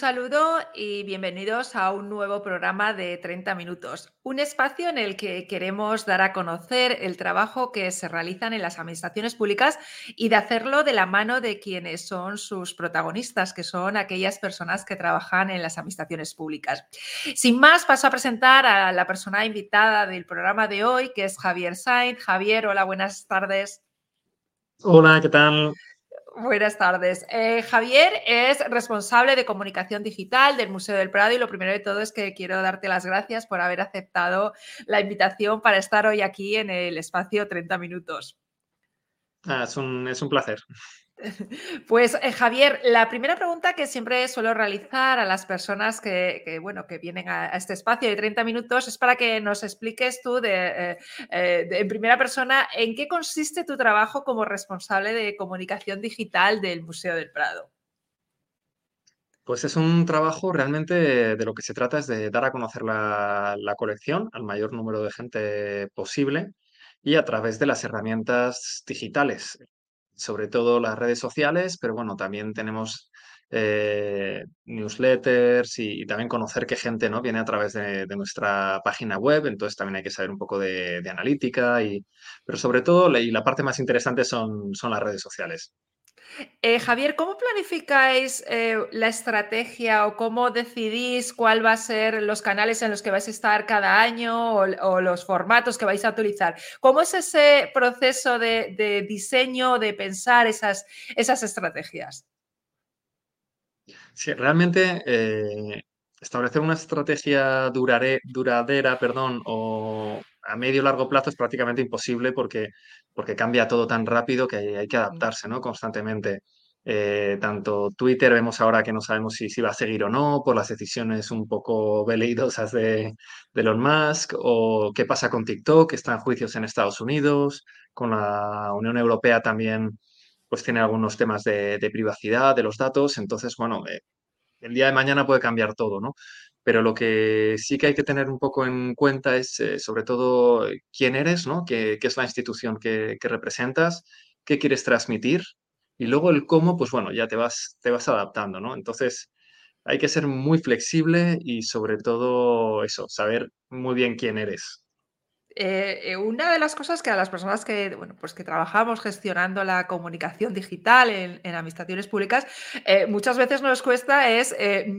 Saludo y bienvenidos a un nuevo programa de 30 minutos, un espacio en el que queremos dar a conocer el trabajo que se realizan en las administraciones públicas y de hacerlo de la mano de quienes son sus protagonistas, que son aquellas personas que trabajan en las administraciones públicas. Sin más, paso a presentar a la persona invitada del programa de hoy, que es Javier Sainz. Javier, hola, buenas tardes. Hola, ¿qué tal? Buenas tardes. Eh, Javier es responsable de comunicación digital del Museo del Prado y lo primero de todo es que quiero darte las gracias por haber aceptado la invitación para estar hoy aquí en el espacio 30 minutos. Ah, es, un, es un placer. Pues eh, Javier, la primera pregunta que siempre suelo realizar a las personas que, bueno, que vienen a, este espacio de 30 minutos es para que nos expliques tú eh, eh, de, en primera persona en qué consiste tu trabajo como responsable de comunicación digital del Museo del Prado. Pues es un trabajo realmente de lo que se trata es de dar a conocer la, la colección al mayor número de gente posible y a través de las herramientas digitales sobre todo las redes sociales, pero bueno, también tenemos eh, newsletters y, también conocer qué gente ¿no? viene a través de, nuestra página web, entonces también hay que saber un poco de, analítica, y, pero sobre todo, y la parte más interesante son, son las redes sociales. Eh, Javier, ¿cómo planificáis eh, la estrategia o cómo decidís cuál va a ser los canales en los que vais a estar cada año o, los formatos que vais a utilizar? ¿Cómo es ese proceso de, diseño, de pensar esas, esas estrategias? Sí, realmente eh, establecer una estrategia duradera perdón, o a medio largo plazo es prácticamente imposible porque, porque cambia todo tan rápido que hay, que adaptarse ¿no? constantemente. Eh, tanto Twitter vemos ahora que no sabemos si, si va a seguir o no por las decisiones un poco veleidosas de, de Elon Musk, o qué pasa con TikTok, que está en juicios en Estados Unidos, con la Unión Europea también pues tiene algunos temas de, privacidad de los datos, entonces, bueno, eh, el día de mañana puede cambiar todo, ¿no? Pero lo que sí que hay que tener un poco en cuenta es, eh, sobre todo, quién eres, ¿no? ¿Qué, es la institución que, representas? ¿Qué quieres transmitir? Y luego el cómo, pues bueno, ya te vas, te vas adaptando, ¿no? Entonces, hay que ser muy flexible y sobre todo eso, saber muy bien quién eres. Eh, eh, una de las cosas que a las personas que, bueno, pues que trabajamos gestionando la comunicación digital en, administraciones públicas, eh, muchas veces nos cuesta es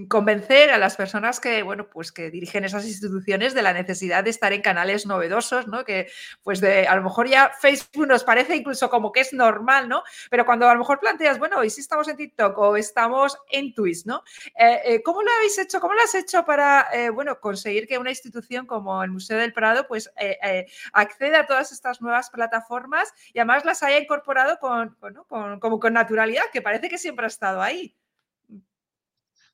convencer a las personas que, bueno, pues que dirigen esas instituciones de la necesidad de estar en canales novedosos, ¿no? Que, pues de, a lo mejor ya Facebook nos parece incluso como que es normal, ¿no? Pero cuando a lo mejor planteas, bueno, ¿y si estamos en TikTok o estamos en Twitch, ¿no? ¿Cómo lo habéis hecho? ¿Cómo lo has hecho para, bueno, conseguir que una institución como el Museo del Prado, pues eh, accede a todas estas nuevas plataformas y además las haya incorporado con, como con naturalidad, que parece que siempre ha estado ahí.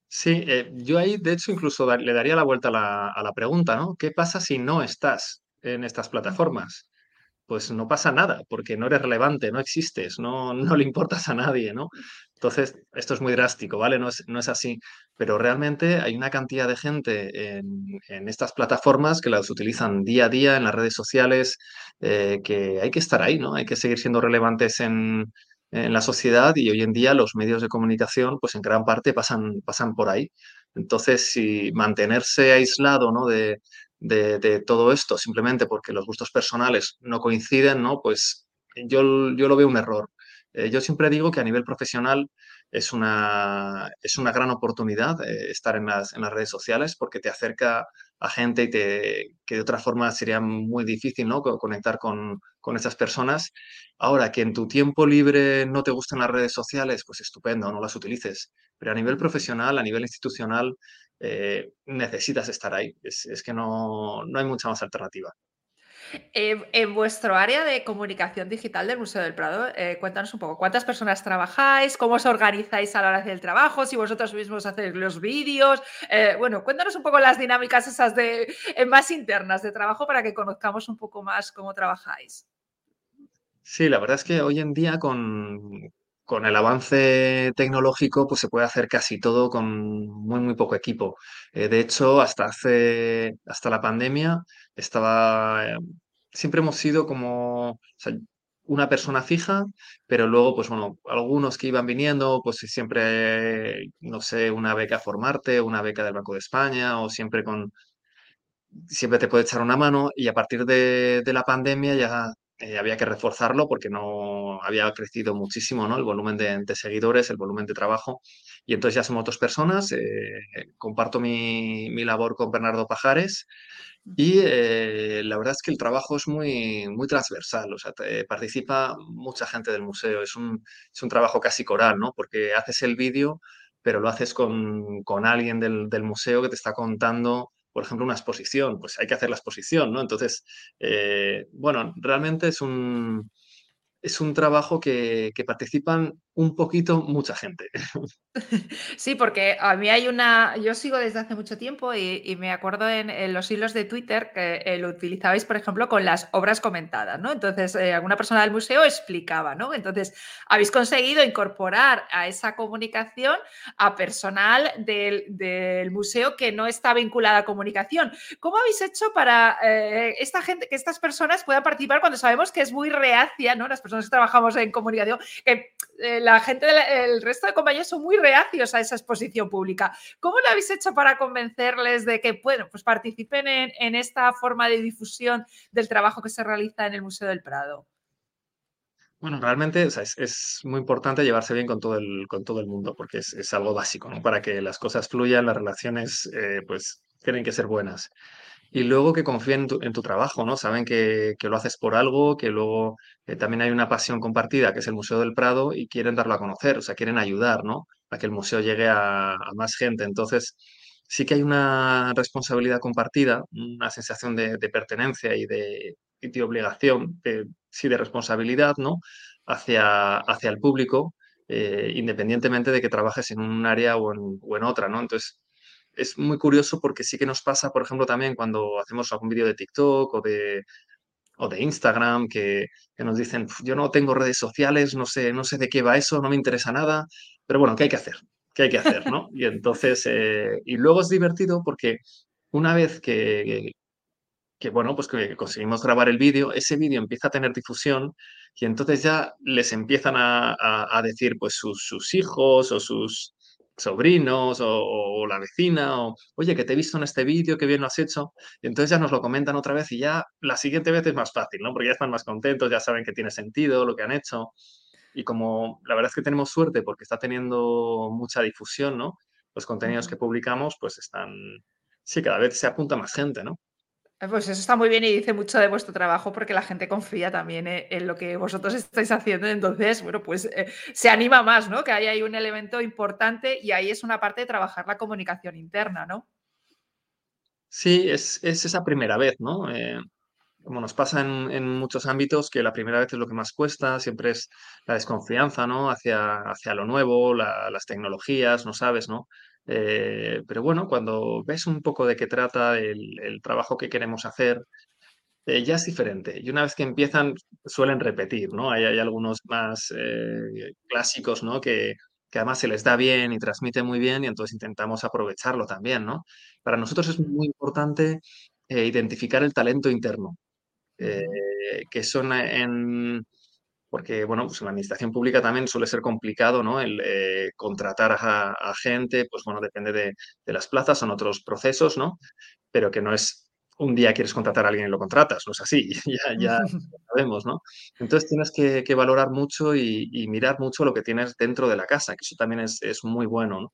Sí, eh, yo ahí de hecho incluso le daría la vuelta a la, a la pregunta, ¿no? ¿Qué pasa si no estás en estas plataformas? Pues no pasa nada, porque no eres relevante, no existes, no, no le importas a nadie, ¿no? Entonces, esto es muy drástico, ¿vale? No es, no es así, pero realmente hay una cantidad de gente en, estas plataformas que las utilizan día a día en las redes sociales, eh, que hay que estar ahí, ¿no? Hay que seguir siendo relevantes en, en, la sociedad y hoy en día los medios de comunicación, pues en gran parte pasan, pasan por ahí. Entonces, si mantenerse aislado, ¿no? De, de, todo esto simplemente porque los gustos personales no coinciden, ¿no? Pues yo, yo lo veo un error. Eh, yo siempre digo que a nivel profesional es una, es una gran oportunidad eh, estar en las, en las, redes sociales porque te acerca a gente y te, que de otra forma sería muy difícil ¿no? conectar con, con esas personas. Ahora, que en tu tiempo libre no te gustan las redes sociales, pues estupendo, no las utilices. Pero a nivel profesional, a nivel institucional, eh, necesitas estar ahí. Es, que no, no, hay mucha más alternativa. en vuestro área de comunicación digital del Museo del Prado, eh, cuéntanos un poco, ¿cuántas personas trabajáis? ¿Cómo os organizáis a la hora de hacer el trabajo? Si vosotros mismos hacéis los vídeos. Eh, bueno, cuéntanos un poco las dinámicas esas de, más internas de trabajo para que conozcamos un poco más cómo trabajáis. Sí, la verdad es que hoy en día con, con el avance tecnológico, pues se puede hacer casi todo con muy, muy poco equipo. Eh, de hecho, hasta hace, hasta la pandemia, estaba, eh, siempre hemos sido como, una persona fija, pero luego, pues bueno, algunos que iban viniendo, pues siempre, no sé, una beca Formarte, una beca del Banco de España, o siempre con, siempre te puede echar una mano, y a partir de, de la pandemia ya eh, había que reforzarlo porque no había crecido muchísimo, ¿no? El volumen de, de seguidores, el volumen de trabajo, y entonces ya somos dos personas, eh, comparto mi, mi labor con Bernardo Pajares, y eh, la verdad es que el trabajo es muy, muy transversal, o sea, te- participa mucha gente del museo, es un, es un trabajo casi coral, ¿no? Porque haces el vídeo, pero lo haces con, con alguien del, del museo que te está contando, por ejemplo, una exposición, pues hay que hacer la exposición, ¿no? Entonces, eh, bueno, realmente es un, es un trabajo que, que participan un poquito mucha gente. Sí, porque a mí hay una yo sigo desde hace mucho tiempo y me acuerdo en los hilos de Twitter que, eh, lo utilizabais, por ejemplo, con las obras comentadas, ¿no? Entonces, eh, alguna persona del museo explicaba, ¿no? Entonces, habéis conseguido incorporar a esa comunicación a personal del del museo que no está vinculada a comunicación. ¿Cómo habéis hecho para, eh, esta gente que estas personas puedan participar cuando sabemos que es muy reacia, ¿no? Las personas que trabajamos en comunicación, que, la gente el resto de compañeros son muy reacios a esa exposición pública. ¿Cómo lo habéis hecho para convencerles de que, bueno, pues participen en, esta forma de difusión del trabajo que se realiza en el Museo del Prado? Bueno, realmente, es muy importante llevarse bien con todo el, con todo el mundo, porque es, es algo básico, ¿no? Para que las cosas fluyan, las relaciones, eh, pues, tienen que ser buenas. Y luego que confíen en tu, en tu trabajo, ¿no? Saben que, que lo haces por algo, que luego eh, también hay una pasión compartida, que es el Museo del Prado, y quieren darlo a conocer, o sea, quieren ayudar, ¿no? A que el museo llegue a, más gente. Entonces, sí que hay una responsabilidad compartida, una sensación de, de pertenencia y de, y de obligación, de, sí, de responsabilidad, ¿no? Hacia, hacia el público, eh, independientemente de que trabajes en un área o en, o en otra, ¿no? Entonces, es muy curioso porque sí que nos pasa, por ejemplo, también cuando hacemos algún vídeo de TikTok o de, o de Instagram, que, que nos dicen, "Pf, yo no tengo redes sociales, no sé, no sé de qué va eso, no me interesa nada, pero bueno, ¿qué hay que hacer? ¿Qué hay que hacer, no? Y entonces, eh, y luego es divertido porque una vez que, que bueno, pues que conseguimos grabar el vídeo, ese vídeo empieza a tener difusión y entonces ya les empiezan a, a- a decir pues sus, sus hijos o sus sobrinos o, o la vecina o, oye, que te he visto en este vídeo, qué bien lo has hecho. Y entonces ya nos lo comentan otra vez y ya la siguiente vez es más fácil, ¿no? Porque ya están más contentos, ya saben que tiene sentido lo que han hecho. Y como la verdad es que tenemos suerte porque está teniendo mucha difusión, ¿no? Los contenidos que publicamos pues están, sí, cada vez se apunta más gente, ¿no? Eh, Pues eso está muy bien y dice mucho de vuestro trabajo porque la gente confía también eh, en lo que vosotros estáis haciendo. Entonces, bueno, pues eh, se anima más, ¿no? Que ahí hay un elemento importante y ahí es una parte de trabajar la comunicación interna, ¿no? Sí, es, es esa primera vez, ¿no? Eh, como nos pasa en, muchos ámbitos, que la primera vez es lo que más cuesta, siempre es la desconfianza, ¿no? Hacia, hacia lo nuevo, la- las tecnologías, no sabes, ¿no? Eh, pero bueno, cuando ves un poco de qué trata el, trabajo que queremos hacer, eh, ya es diferente. Y una vez que empiezan, suelen repetir, ¿no? Hay, hay algunos más eh, clásicos, ¿no? Que, que además se les da bien y transmiten muy bien y entonces intentamos aprovecharlo también, ¿no? Para nosotros es muy importante identificar el talento interno, que son en... Porque, bueno, pues en la administración pública también suele ser complicado, ¿no? El eh, contratar a, a gente, pues bueno, depende de, de las plazas, son otros procesos, ¿no? pero que no es un día quieres contratar a alguien y lo contratas, no es así, ya, ya sabemos, ¿no? Entonces tienes que, que valorar mucho y, y mirar mucho lo que tienes dentro de la casa, que eso también es, es muy bueno, ¿no?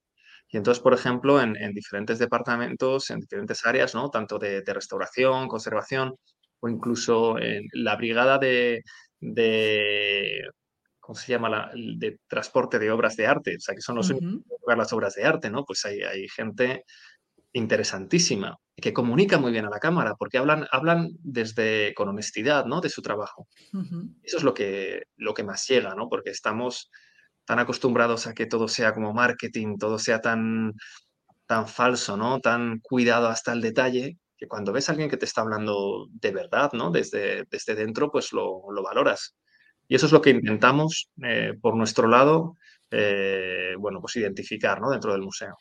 Y entonces, por ejemplo, en, en diferentes departamentos, en diferentes áreas, ¿no? Tanto de, de restauración, conservación, o incluso en la brigada de, de ¿cómo se llama? La, de transporte de obras de arte, o sea, que son los únicos que llevan las obras de arte, ¿no? Pues hay, hay gente interesantísima, que comunica muy bien a la cámara, porque hablan, hablan desde con honestidad, ¿no? De su trabajo. Eso es lo que, lo que más llega, ¿no? Porque estamos tan acostumbrados a que todo sea como marketing, todo sea tan, tan falso, ¿no? Tan cuidado hasta el detalle, cuando ves a alguien que te está hablando de verdad, ¿no? Desde, desde dentro, pues lo, lo valoras. Y eso es lo que intentamos, eh, por nuestro lado, eh, bueno, pues identificar, ¿no? Dentro del museo.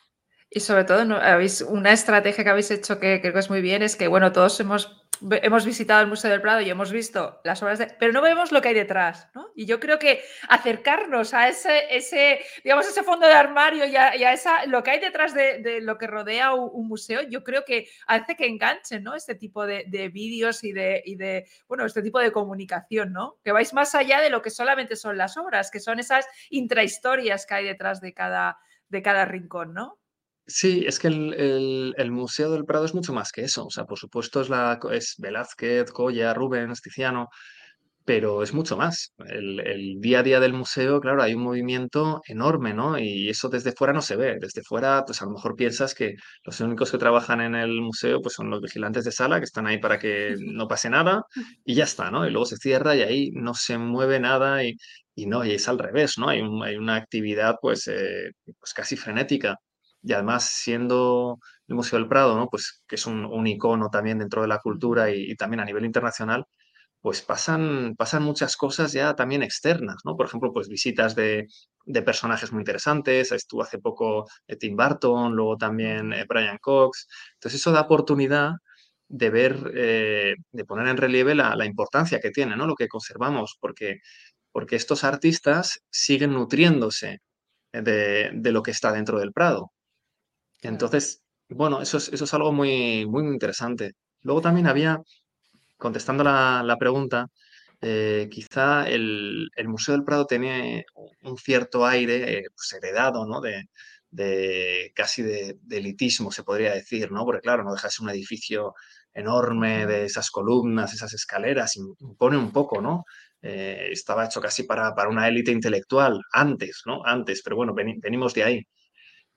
Y sobre todo, ¿no? Habéis una estrategia que habéis hecho que creo que es muy bien, es que, bueno, todos hemos hemos visitado el Museo del Prado y hemos visto las obras de... Pero no vemos lo que hay detrás, ¿no? Y yo creo que acercarnos a ese, ese digamos, ese fondo de armario y a, esa, lo que hay detrás de, lo que rodea un, museo, yo creo que hace que enganchen, ¿no? Este tipo de, vídeos y de, y de, bueno, este tipo de comunicación, ¿no? Que vais más allá de lo que solamente son las obras, que son esas intrahistorias que hay detrás de cada, de cada rincón, ¿no? Sí, es que el, Museo del Prado es mucho más que eso. O sea, por supuesto es, la, es Velázquez, Goya, Rubens, Tiziano, pero es mucho más. El, día a día del museo, claro, hay un movimiento enorme, ¿no? Y eso desde fuera no se ve. Desde fuera, pues a lo mejor piensas que los únicos que trabajan en el museo pues son los vigilantes de sala, que están ahí para que no pase nada y ya está, ¿no? Y luego se cierra y ahí no se mueve nada y, y no, y es al revés, ¿no? Hay, hay una actividad pues, eh, pues casi frenética y además siendo el Museo del Prado, ¿no? Pues que es un, icono también dentro de la cultura y, también a nivel internacional, pues pasan, pasan muchas cosas ya también externas, ¿no? Por ejemplo, pues visitas de, personajes muy interesantes, estuvo hace poco eh, Tim Burton, luego también eh, Brian Cox, entonces eso da oportunidad de ver, eh, de poner en relieve la, importancia que tiene, ¿no? Lo que conservamos, porque, porque estos artistas siguen nutriéndose de, de, lo que está dentro del Prado. Entonces, bueno, eso es, algo muy, muy interesante. Luego también había, contestando la, la pregunta, eh, quizá el, el, Museo del Prado tenía un cierto aire eh, pues heredado, ¿no? De, de casi de, elitismo, se podría decir, ¿no? Porque claro, no deja de ser un edificio enorme de esas columnas, esas escaleras, impone un poco, ¿no? Eh, estaba hecho casi para, para una élite intelectual antes, ¿no? Antes, pero bueno, venimos de ahí.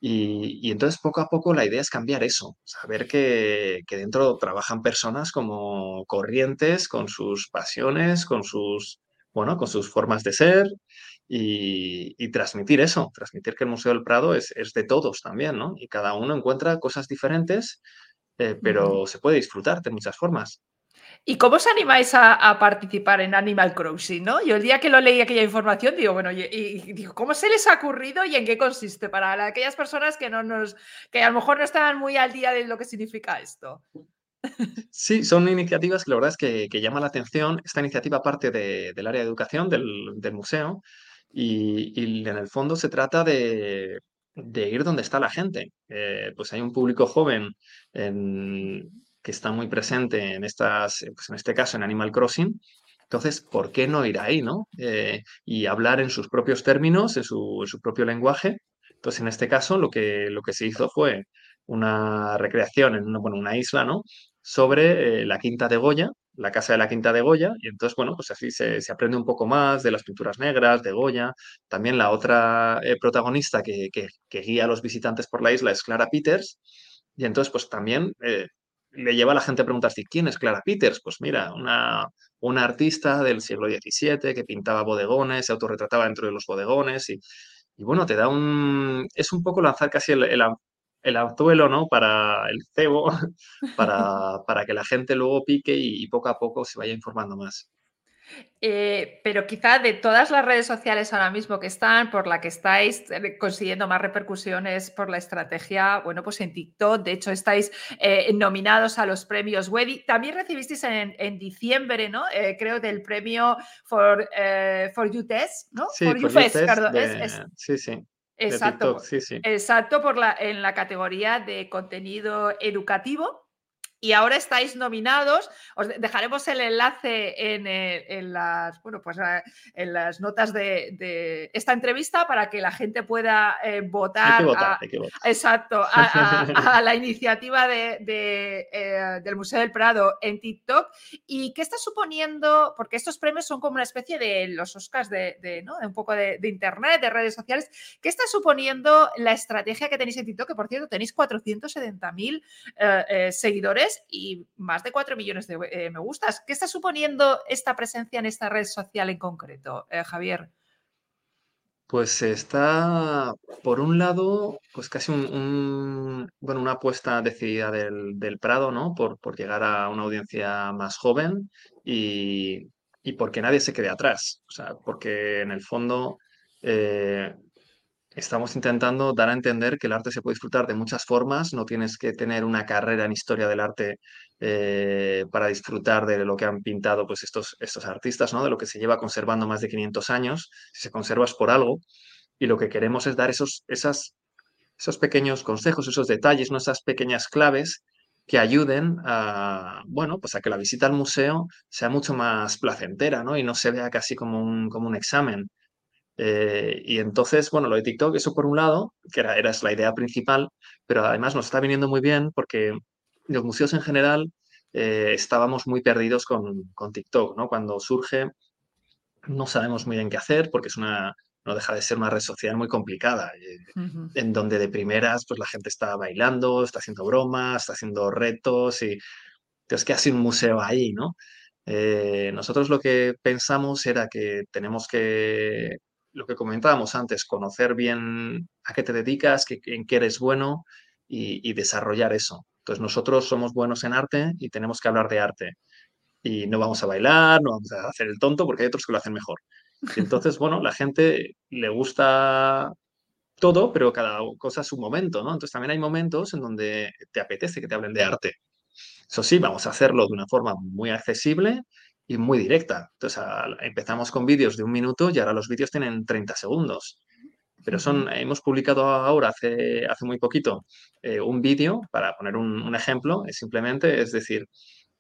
Y, entonces poco a poco la idea es cambiar eso, saber que, dentro trabajan personas como corrientes, con sus pasiones, con sus, bueno, con sus formas de ser y, transmitir eso, transmitir que el Museo del Prado es, de todos también, ¿no? Y cada uno encuentra cosas diferentes, eh, pero se puede disfrutar de muchas formas. ¿Y cómo os animáis a, participar en Animal Crossing? ¿no? Yo el día que lo leí aquella información, digo, bueno, y, digo, ¿cómo se les ha ocurrido y en qué consiste? Para aquellas personas que no nos, que a lo mejor no estaban muy al día de lo que significa esto. Sí, son iniciativas que la verdad es que, que llama la atención. Esta iniciativa parte del área de educación del, museo y, en el fondo se trata de, ir donde está la gente. Eh, pues hay un público joven en, que está muy presente en estas, eh, pues en este caso en Animal Crossing. Entonces, ¿por qué no ir ahí, no? Eh, y hablar en sus propios términos, en su, propio lenguaje. Entonces, en este caso, lo que, lo que se hizo fue una recreación en una, bueno, una isla, ¿no? Sobre eh, la Quinta de Goya, la casa de la Quinta de Goya, y entonces, bueno, pues así se, aprende un poco más de las pinturas negras, de Goya. También la otra protagonista que, guía a los visitantes por la isla es Clara Peters, y entonces, pues también le lleva a la gente a preguntarse, ¿quién es Clara Peters? Pues mira, una, una artista del siglo XVII que pintaba bodegones, se autorretrataba dentro de los bodegones y, bueno, te da un... Es un poco lanzar casi el, el, anzuelo, ¿no? Para el cebo, para, para, que la gente luego pique y poco a poco se vaya informando más. Eh, pero quizá de todas las redes sociales ahora mismo que están, por la que estáis eh, consiguiendo más repercusiones por la estrategia, bueno, pues en TikTok, de hecho estáis eh, nominados a los premios Wedi. También recibisteis en, diciembre, ¿no? creo del premio For, for You Test, ¿no? Sí, for, You perdón. Sí, sí. Exacto, sí, sí. exacto por la, en la categoría de contenido educativo y ahora estáis nominados. Os dejaremos el enlace en, eh, las, bueno, pues, eh, en las notas de, esta entrevista para que la gente pueda eh, votar, exacto, a, la iniciativa de, del Museo del Prado en TikTok. ¿Y qué está suponiendo? Porque estos premios son como una especie de los Oscars de, ¿no? un poco de, Internet, de redes sociales. ¿Qué está suponiendo la estrategia que tenéis en TikTok? Que por cierto tenéis 470.000 seguidores y más de 4 millones de eh, me gustas. ¿Qué está suponiendo esta presencia en esta red social en concreto, eh, Javier? Pues está, por un lado, pues casi un, bueno, una apuesta decidida del, Prado, ¿no? Por, por, llegar a una audiencia más joven y, y porque nadie se quede atrás. O sea, porque en el fondo eh, Estamos intentando dar a entender que el arte se puede disfrutar de muchas formas, no tienes que tener una carrera en historia del arte eh, para disfrutar de lo que han pintado pues, estos, estos artistas, ¿no? de lo que se lleva conservando más de 500 años, si se conserva es por algo, y lo que queremos es dar esos, esas, esos pequeños consejos, esos detalles, ¿no? esas pequeñas claves que ayuden a, bueno, pues a que la visita al museo sea mucho más placentera ¿no? y no se vea casi como un, como un examen. Eh, y entonces, bueno, lo de TikTok, eso por un lado, que era, era la idea principal, pero además nos está viniendo muy bien porque los museos en general eh, estábamos muy perdidos con, con, TikTok, ¿no? Cuando surge, no sabemos muy bien qué hacer porque es una, no deja de ser una red social muy complicada, eh, uh -huh. en donde de primeras, pues la gente está bailando, está haciendo bromas, está haciendo retos y entonces, ¿qué hace un museo ahí, no? Eh, nosotros lo que pensamos era que tenemos que lo que comentábamos antes, conocer bien a qué te dedicas, que, en qué eres bueno y, y, desarrollar eso. Entonces nosotros somos buenos en arte y tenemos que hablar de arte. Y no vamos a bailar, no vamos a hacer el tonto porque hay otros que lo hacen mejor. Y entonces, bueno, la gente le gusta todo, pero cada cosa a su momento, ¿no? Entonces también hay momentos en donde te apetece que te hablen de arte. Eso sí, vamos a hacerlo de una forma muy accesible y muy directa. Entonces, empezamos con vídeos de un minuto y ahora los vídeos tienen 30 segundos. Pero son, hemos publicado ahora, hace, hace muy poquito, eh, un vídeo, para poner un, un, ejemplo, es simplemente, es decir,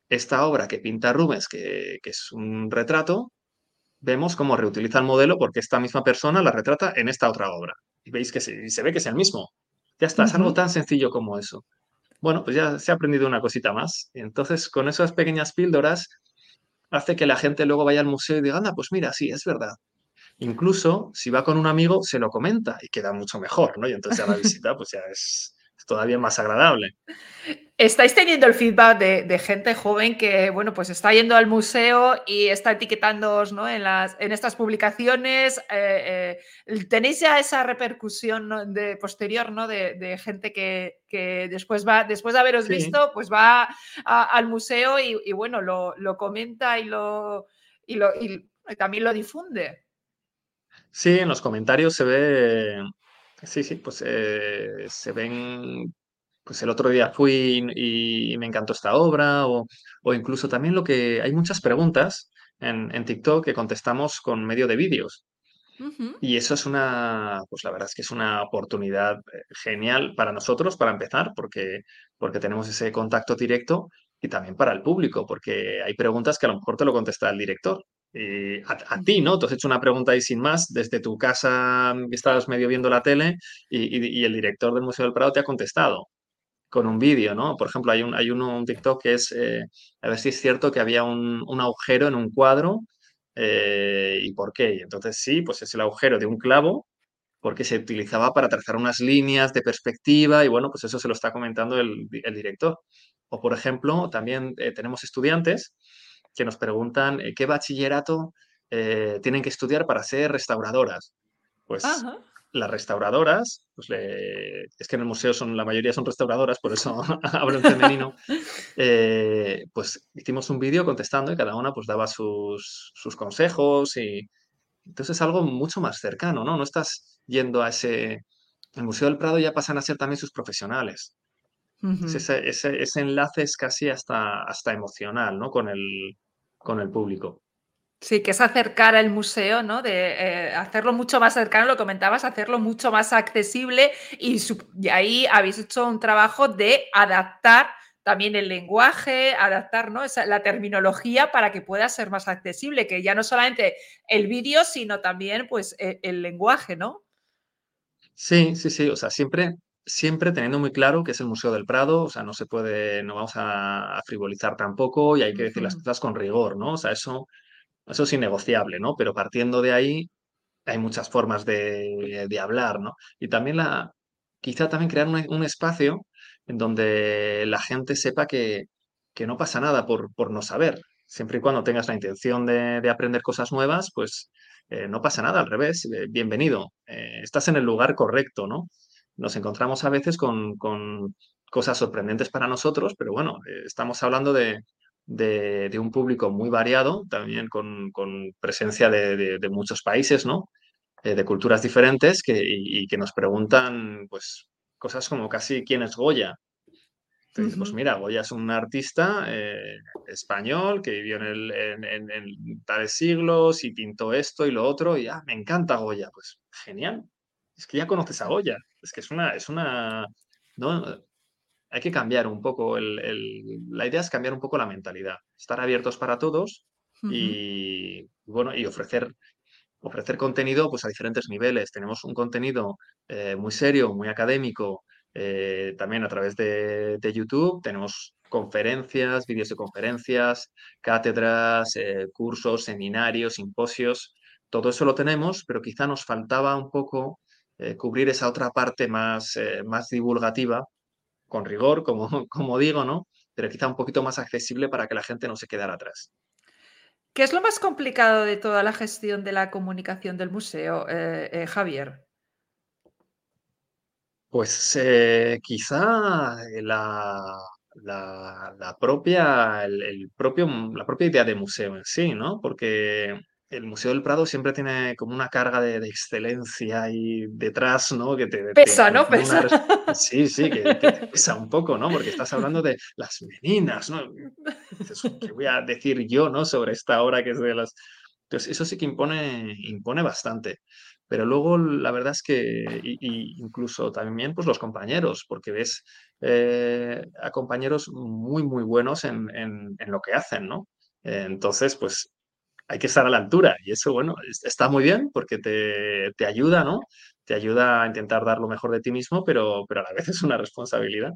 esta obra que pinta Rubens, que, que es un retrato, vemos cómo reutiliza el modelo porque esta misma persona la retrata en esta otra obra. Y veis que se, se ve que es el mismo. Ya está, uh -huh. es algo tan sencillo como eso. Bueno, pues ya se ha aprendido una cosita más. Entonces, con esas pequeñas píldoras, hace que la gente luego vaya al museo y diga, anda, pues mira, sí, es verdad. Incluso si va con un amigo, se lo comenta y queda mucho mejor, ¿no? Y entonces a la visita, pues ya es todavía más agradable. Estáis teniendo el feedback de, de, gente joven que, bueno, pues está yendo al museo y está etiquetándoos ¿no? en, las, en estas publicaciones. Eh, eh, ¿Tenéis ya esa repercusión ¿no? de, posterior ¿no? de, de gente que, que, después va, después de haberos sí. visto, pues va a, al museo y, y, bueno, lo, lo, comenta y lo, y lo y también lo difunde? Sí, en los comentarios se ve, sí, sí, pues eh, se ven pues el otro día fui y, me encantó esta obra, o, o, incluso también lo que hay muchas preguntas en, en TikTok que contestamos con medio de vídeos. Uh -huh. Y eso es una, pues la verdad es que es una oportunidad eh, genial para nosotros, para empezar, porque, porque tenemos ese contacto directo y también para el público, porque hay preguntas que a lo mejor te lo contesta el director. Eh, a, a, ti, ¿no? Tú has hecho una pregunta ahí sin más, desde tu casa estabas medio viendo la tele y, y, y el director del Museo del Prado te ha contestado con un vídeo, ¿no? Por ejemplo, hay un, hay uno, un TikTok que es, eh, a ver si es cierto que había un, un agujero en un cuadro eh, y por qué. Y entonces sí, pues es el agujero de un clavo porque se utilizaba para trazar unas líneas de perspectiva y bueno, pues eso se lo está comentando el, el director. O por ejemplo, también eh, tenemos estudiantes que nos preguntan qué bachillerato tienen que estudiar para ser restauradoras. Pues las restauradoras, pues le, es que en el museo son, la mayoría son restauradoras, por eso hablo en femenino, eh, pues hicimos un vídeo contestando y cada una pues daba sus, sus, consejos y entonces es algo mucho más cercano, ¿no? No estás yendo a ese... El Museo del Prado ya pasan a ser también sus profesionales. Uh -huh. ese, ese, ese, enlace es casi hasta, hasta emocional, ¿no? Con el, con el público. Sí, que es acercar el museo, ¿no? De eh, hacerlo mucho más cercano, lo comentabas, hacerlo mucho más accesible y, y, ahí habéis hecho un trabajo de adaptar también el lenguaje, adaptar ¿no? Esa, la terminología para que pueda ser más accesible, que ya no solamente el vídeo, sino también pues el, el lenguaje, ¿no? Sí, sí, sí, o sea, siempre siempre teniendo muy claro que es el Museo del Prado, o sea, no se puede, no vamos a, a frivolizar tampoco y hay que decir las cosas con rigor, ¿no? O sea, eso eso es innegociable, ¿no? Pero partiendo de ahí, hay muchas formas de, de hablar, ¿no? Y también la, quizá también crear un, un, espacio en donde la gente sepa que, que no pasa nada por, por, no saber. Siempre y cuando tengas la intención de, de aprender cosas nuevas, pues eh, no pasa nada, al revés, eh, bienvenido. Eh, estás en el lugar correcto, ¿no? Nos encontramos a veces con, con cosas sorprendentes para nosotros, pero bueno, estamos hablando de, de, de, un público muy variado, también con, con presencia de, de, de, muchos países, ¿no? de culturas diferentes que, y, que nos preguntan pues, cosas como casi quién es Goya. Entonces, pues mira, Goya es un artista eh, español que vivió en, el, en, tales siglos y pintó esto y lo otro, y ah, me encanta Goya. Pues genial. Es que ya conoces a Goya. Es que es una, es una, ¿no? Hay que cambiar un poco, el, la idea es cambiar un poco la mentalidad, estar abiertos para todos y, bueno, y ofrecer, ofrecer contenido pues, a diferentes niveles. Tenemos un contenido eh, muy serio, muy académico, eh, también a través de, YouTube. Tenemos conferencias, vídeos de conferencias, cátedras, eh, cursos, seminarios, simposios. Todo eso lo tenemos, pero quizá nos faltaba un poco cubrir esa otra parte más, más divulgativa, con rigor, como, como digo, ¿no? Pero quizá un poquito más accesible para que la gente no se quedara atrás. ¿Qué es lo más complicado de toda la gestión de la comunicación del museo, eh, eh, Javier? Pues eh, quizá la, la, propia, el, propio, la propia idea de museo en sí, ¿no? Porque el Museo del Prado siempre tiene como una carga de, excelencia ahí detrás, ¿no? Que te, pesa, ¿no? Pesa. Sí, sí, que, te pesa un poco, ¿no? Porque estás hablando de las meninas, ¿no? ¿Qué voy a decir yo, ¿no? Sobre esta obra que es de las... Entonces, eso sí que impone, impone bastante. Pero luego la verdad es que, y, incluso también pues los compañeros, porque ves eh, a compañeros muy, muy buenos en, en, en lo que hacen, ¿no? entonces, pues hay que estar a la altura y eso, bueno, está muy bien porque te, te, ayuda, ¿no? Te ayuda a intentar dar lo mejor de ti mismo, pero, pero a la vez es una responsabilidad.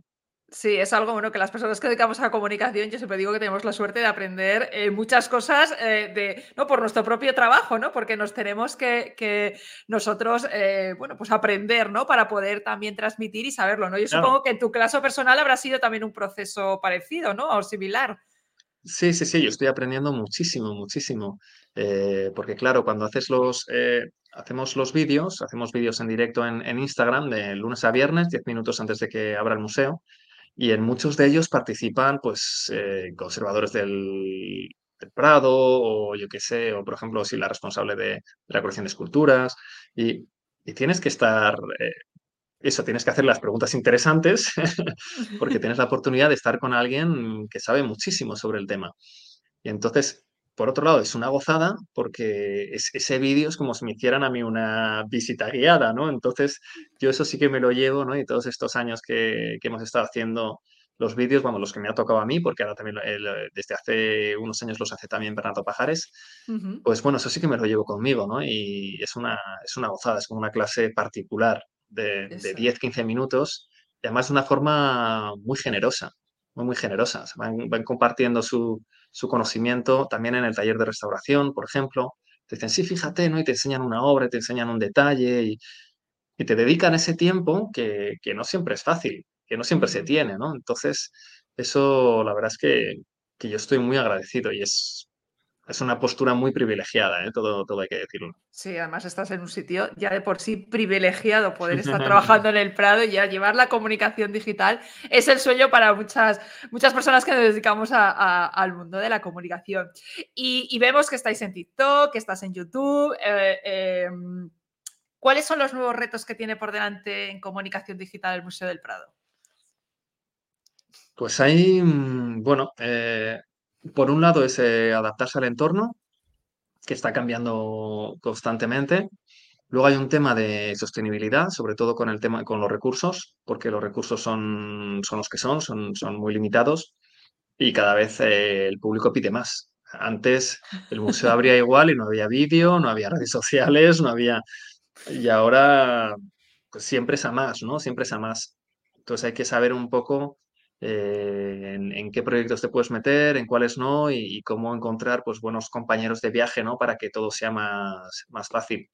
Sí, es algo bueno que las personas que dedicamos a la comunicación, yo siempre digo que tenemos la suerte de aprender eh, muchas cosas eh, de, ¿no? por nuestro propio trabajo, ¿no? Porque nos tenemos que, que nosotros, eh, bueno, pues aprender, ¿no? Para poder también transmitir y saberlo, ¿no? Yo supongo que en tu caso personal habrá sido también un proceso parecido, ¿no? O similar. Sí, sí, sí, yo estoy aprendiendo muchísimo, muchísimo. Eh, porque claro, cuando haces los, eh, hacemos los vídeos, hacemos vídeos en directo en, Instagram de lunes a viernes, 10 minutos antes de que abra el museo, y en muchos de ellos participan pues eh, conservadores del, Prado o yo qué sé, o por ejemplo, si la responsable de, la colección de esculturas, y, y tienes que estar eso, tienes que hacer las preguntas interesantes porque tienes la oportunidad de estar con alguien que sabe muchísimo sobre el tema. Y entonces, por otro lado, es una gozada porque ese vídeo es como si me hicieran a mí una visita guiada, ¿no? Entonces, yo eso sí que me lo llevo, ¿no? Y todos estos años que, hemos estado haciendo los vídeos, vamos, los que me ha tocado a mí, porque ahora también desde hace unos años los hace también Bernardo Pajares, pues bueno, eso sí que me lo llevo conmigo, ¿no? Y es una, es una gozada, es como una clase particular de, 10-15 minutos y además de una forma muy generosa, muy, muy generosa. van, compartiendo su, conocimiento también en el taller de restauración, por ejemplo. Te dicen, sí, fíjate, ¿no? Y te enseñan una obra, te enseñan un detalle y, te dedican ese tiempo que, no siempre es fácil, que no siempre se tiene, ¿no? Entonces, eso la verdad es que, que yo estoy muy agradecido y es es una postura muy privilegiada, ¿eh? todo, todo hay que decirlo. Sí, además estás en un sitio ya de por sí privilegiado poder estar trabajando en el Prado y ya llevar la comunicación digital es el sueño para muchas, muchas personas que nos dedicamos al mundo de la comunicación. Y, vemos que estáis en TikTok, que estás en YouTube. Eh, em, ¿Cuáles son los nuevos retos que tiene por delante en comunicación digital el Museo del Prado? Pues hay, mm, bueno, eh, por un lado es eh, adaptarse al entorno, que está cambiando constantemente. Luego hay un tema de sostenibilidad, sobre todo con el tema con los recursos, porque los recursos son, son los que son, son, son muy limitados y cada vez eh, el público pide más. Antes el museo abría igual y no había vídeo, no había redes sociales, no había... Y ahora pues, siempre es a más, ¿no? Siempre es a más. Entonces hay que saber un poco eh, en, qué proyectos te puedes meter, en cuáles no, y, cómo encontrar pues, buenos compañeros de viaje ¿no? para que todo sea más, más fácil.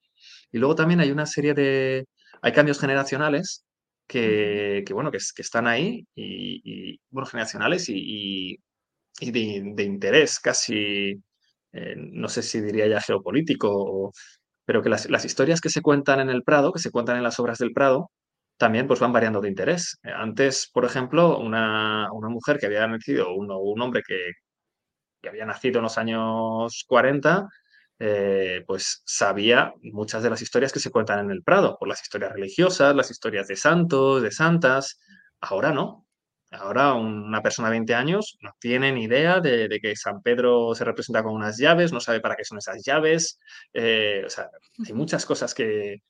Y luego también hay una serie de... Hay cambios generacionales que, que bueno, que, que, están ahí, y, bueno, generacionales y, y de, interés casi, eh, no sé si diría ya geopolítico, pero que las, las historias que se cuentan en el Prado, que se cuentan en las obras del Prado, también pues van variando de interés. Eh, antes, por ejemplo, una, mujer que había nacido, un, un hombre que, había nacido en los años 40, eh, pues sabía muchas de las historias que se cuentan en el Prado, por las historias religiosas, las historias de santos, de santas. Ahora no. Ahora una persona de 20 años no tiene ni idea de, que San Pedro se representa con unas llaves, no sabe para qué son esas llaves. Eh, o sea, hay muchas cosas que,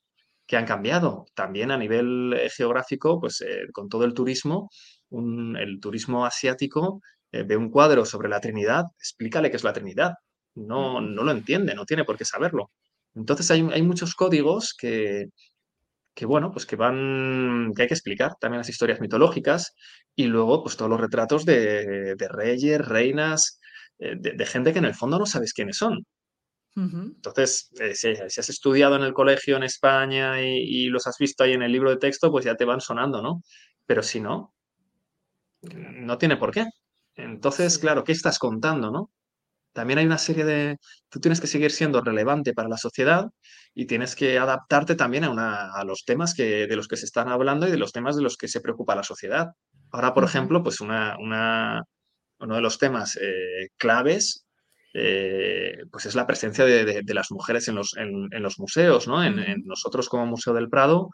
que han cambiado. También a nivel eh, geográfico, pues con todo el turismo, el turismo asiático ve un cuadro sobre la Trinidad, explícale qué es la Trinidad no, no lo entiende, no tiene por qué saberlo. Entonces hay, muchos códigos que, que, bueno, pues que van, que hay que explicar, también las historias mitológicas y luego pues todos los retratos de, reyes, reinas, eh, de, gente que en el fondo no sabes quiénes son. Entonces, eh, si, has estudiado en el colegio en España y, los has visto ahí en el libro de texto, pues ya te van sonando, ¿no? Pero si no, no tiene por qué. Entonces, claro, ¿qué estás contando, no? También hay una serie de... Tú tienes que seguir siendo relevante para la sociedad y tienes que adaptarte también a, una, a los temas que, de los que se están hablando y de los temas de los que se preocupa la sociedad. Ahora, por ejemplo, pues una, una, uno de los temas eh, claves eh, pues es la presencia de, las mujeres en los, en, los museos, ¿no? En, nosotros como Museo del Prado,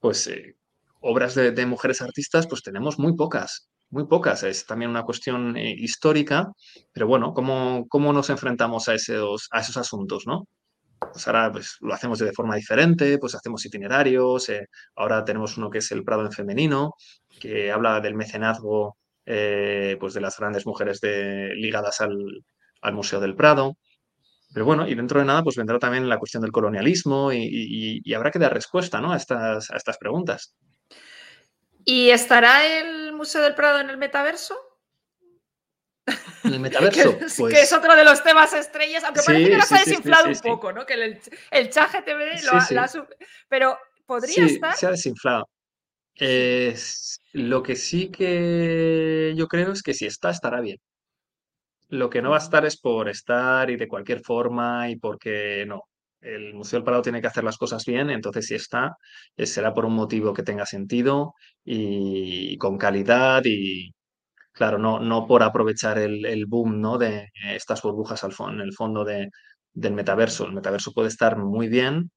pues eh, obras de, mujeres artistas, pues tenemos muy pocas muy pocas. Es también una cuestión eh, histórica, pero bueno, ¿cómo, ¿cómo, nos enfrentamos a esos, a esos asuntos, no? Pues ahora pues, lo hacemos de forma diferente, pues hacemos itinerarios, ahora tenemos uno que es el Prado en femenino, que habla del mecenazgo eh, pues de las grandes mujeres de, ligadas al, al, Museo del Prado. Pero bueno, y dentro de nada, pues vendrá también la cuestión del colonialismo y, y, habrá que dar respuesta ¿no? a, estas, a estas preguntas. ¿Y estará el Museo del Prado en el metaverso? En el metaverso, que, pues... que, es otro de los temas estrellas, aunque parece que nos ha desinflado un poco, ¿no? Que el, el chat GTV lo, ha, Pero podría estar. Se ha desinflado. lo que sí que yo creo es que si está, estará bien. Lo que no va a estar es por estar y de cualquier forma y porque no el Museo del Prado tiene que hacer las cosas bien, entonces si está, eh, será por un motivo que tenga sentido y, con calidad y, claro, no, no por aprovechar el, boom ¿no? de estas burbujas al en el fondo de, del metaverso. El metaverso puede estar muy bien,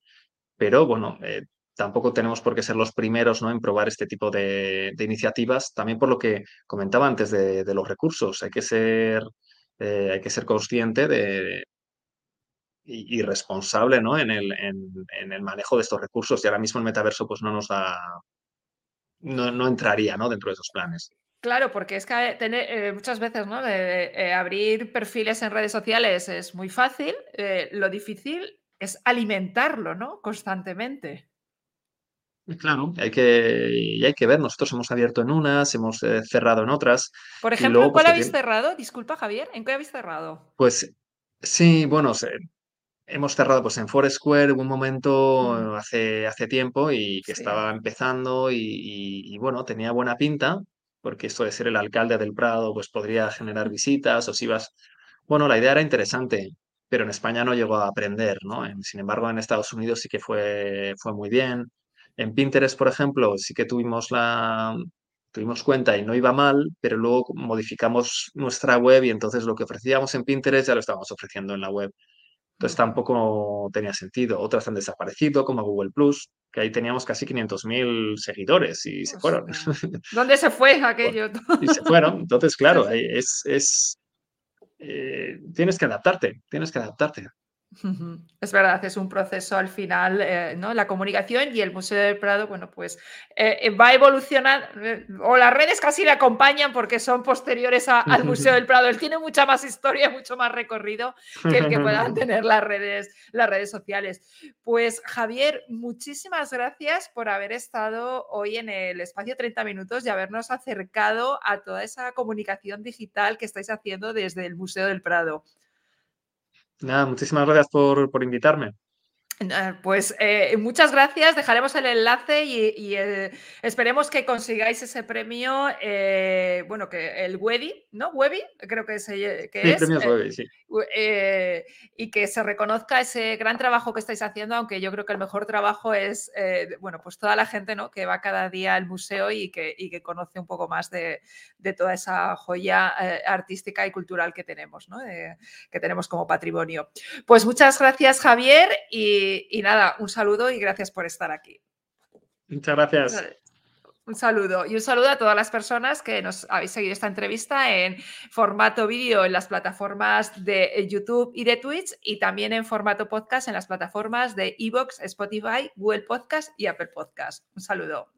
pero bueno, eh, tampoco tenemos por qué ser los primeros ¿no? en probar este tipo de, iniciativas, también por lo que comentaba antes de, los recursos. Hay que ser, eh, hay que ser consciente de, y, responsable ¿no? en, el, en, el, manejo de estos recursos. Y ahora mismo el metaverso pues no nos da, no, entraría ¿no? dentro de esos planes. Claro, porque es que tener, eh, muchas veces ¿no? Eh, abrir perfiles en redes sociales es muy fácil, lo difícil es alimentarlo ¿no? constantemente. Claro, hay que, y hay que ver, nosotros hemos abierto en unas, hemos cerrado en otras. Por ejemplo, ¿en cuál pues, habéis cerrado? Disculpa, Javier, ¿en qué habéis cerrado? Pues sí, bueno, hemos cerrado pues en Foursquare un momento hace, hace tiempo y que estaba empezando y, bueno, tenía buena pinta, porque esto de ser el alcalde del Prado pues podría generar visitas o si vas... Bueno, la idea era interesante, pero en España no llegó a aprender, ¿no? sin embargo, en Estados Unidos sí que fue, fue muy bien. En Pinterest, por ejemplo, sí que tuvimos la, tuvimos cuenta y no iba mal, pero luego modificamos nuestra web y entonces lo que ofrecíamos en Pinterest ya lo estábamos ofreciendo en la web. Entonces tampoco tenía sentido. Otras han desaparecido, como Google Plus, que ahí teníamos casi 500.000 seguidores y se fueron. ¿Dónde se fue aquello? y se fueron. Entonces, claro, es, es eh, tienes que adaptarte, tienes que adaptarte. Es verdad, es un proceso al final, eh, ¿no? La comunicación y el Museo del Prado, bueno, pues eh, eh, va a evolucionar, o las redes casi le acompañan porque son posteriores al Museo del Prado. Él tiene mucha más historia, mucho más recorrido que el que puedan tener las redes, las redes sociales. Pues Javier, muchísimas gracias por haber estado hoy en el espacio 30 minutos y habernos acercado a toda esa comunicación digital que estáis haciendo desde el Museo del Prado. Nada, muchísimas gracias por, por invitarme. Pues eh, muchas gracias, dejaremos el enlace y, eh, esperemos que consigáis ese premio, eh, bueno, que el Webby, ¿no? Webby, creo que, es. Que sí, es. premio Webby, sí. y que se reconozca ese gran trabajo que estáis haciendo, aunque yo creo que el mejor trabajo es, bueno, pues toda la gente ¿no? que va cada día al museo y que, que conoce un poco más de, toda esa joya artística y cultural que tenemos, ¿no? que tenemos como patrimonio. Pues muchas gracias, Javier, y, y nada, un saludo y gracias por estar aquí. Muchas gracias. Un saludo y un saludo a todas las personas que nos habéis seguido esta entrevista en formato vídeo en las plataformas de YouTube y de Twitch y también en formato podcast en las plataformas de Evox, Spotify, Google Podcast y Apple Podcast. Un saludo.